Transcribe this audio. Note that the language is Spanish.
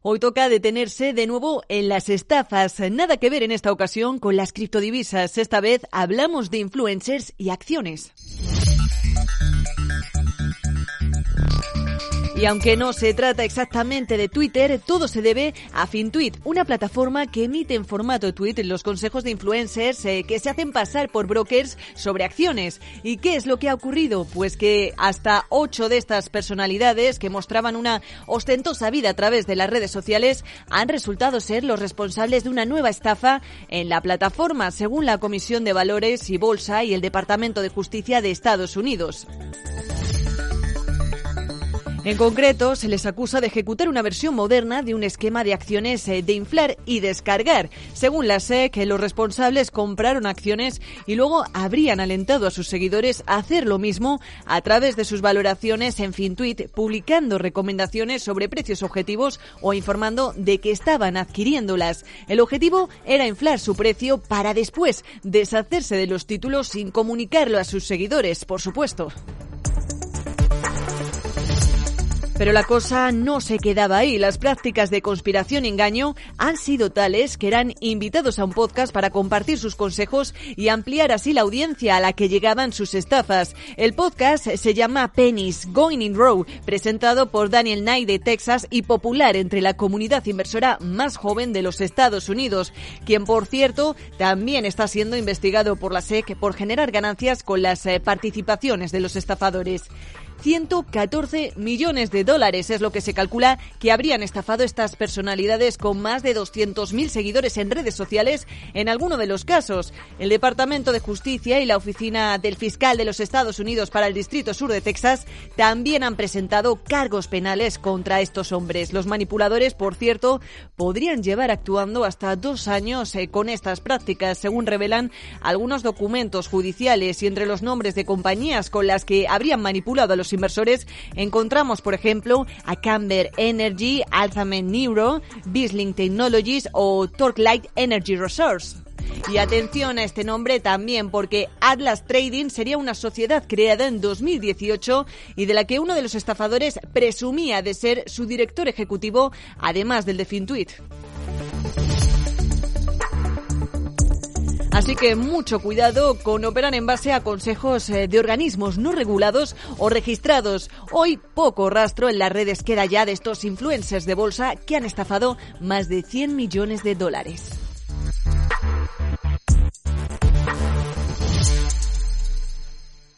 Hoy toca detenerse de nuevo en las estafas. Nada que ver en esta ocasión con las criptodivisas. Esta vez hablamos de influencers y acciones. Y aunque no se trata exactamente de Twitter, todo se debe a FinTweet, una plataforma que emite en formato tweet los consejos de influencers eh, que se hacen pasar por brokers sobre acciones. ¿Y qué es lo que ha ocurrido? Pues que hasta ocho de estas personalidades que mostraban una ostentosa vida a través de las redes sociales han resultado ser los responsables de una nueva estafa en la plataforma, según la Comisión de Valores y Bolsa y el Departamento de Justicia de Estados Unidos. En concreto, se les acusa de ejecutar una versión moderna de un esquema de acciones eh, de inflar y descargar. Según la SEC, los responsables compraron acciones y luego habrían alentado a sus seguidores a hacer lo mismo a través de sus valoraciones en FinTweet, publicando recomendaciones sobre precios objetivos o informando de que estaban adquiriéndolas. El objetivo era inflar su precio para después deshacerse de los títulos sin comunicarlo a sus seguidores, por supuesto. Pero la cosa no se quedaba ahí. Las prácticas de conspiración y engaño han sido tales que eran invitados a un podcast para compartir sus consejos y ampliar así la audiencia a la que llegaban sus estafas. El podcast se llama Pennies Going in Row, presentado por Daniel Knight de Texas y popular entre la comunidad inversora más joven de los Estados Unidos, quien por cierto también está siendo investigado por la SEC por generar ganancias con las eh, participaciones de los estafadores. 114 millones de dólares es lo que se calcula que habrían estafado estas personalidades con más de 200.000 seguidores en redes sociales en alguno de los casos. El Departamento de Justicia y la Oficina del Fiscal de los Estados Unidos para el Distrito Sur de Texas también han presentado cargos penales contra estos hombres. Los manipuladores, por cierto, podrían llevar actuando hasta dos años eh, con estas prácticas, según revelan algunos documentos judiciales y entre los nombres de compañías con las que habrían manipulado a los inversores encontramos, por ejemplo, a Camber Energy, Alzheimer Neuro, Bisling Technologies o Torquelight Energy Resource. Y atención a este nombre también porque Atlas Trading sería una sociedad creada en 2018 y de la que uno de los estafadores presumía de ser su director ejecutivo, además del de Fintuit. Así que mucho cuidado con operar en base a consejos eh, de organismos no regulados o registrados. Hoy poco rastro en las redes queda ya de estos influencers de bolsa que han estafado más de 100 millones de dólares.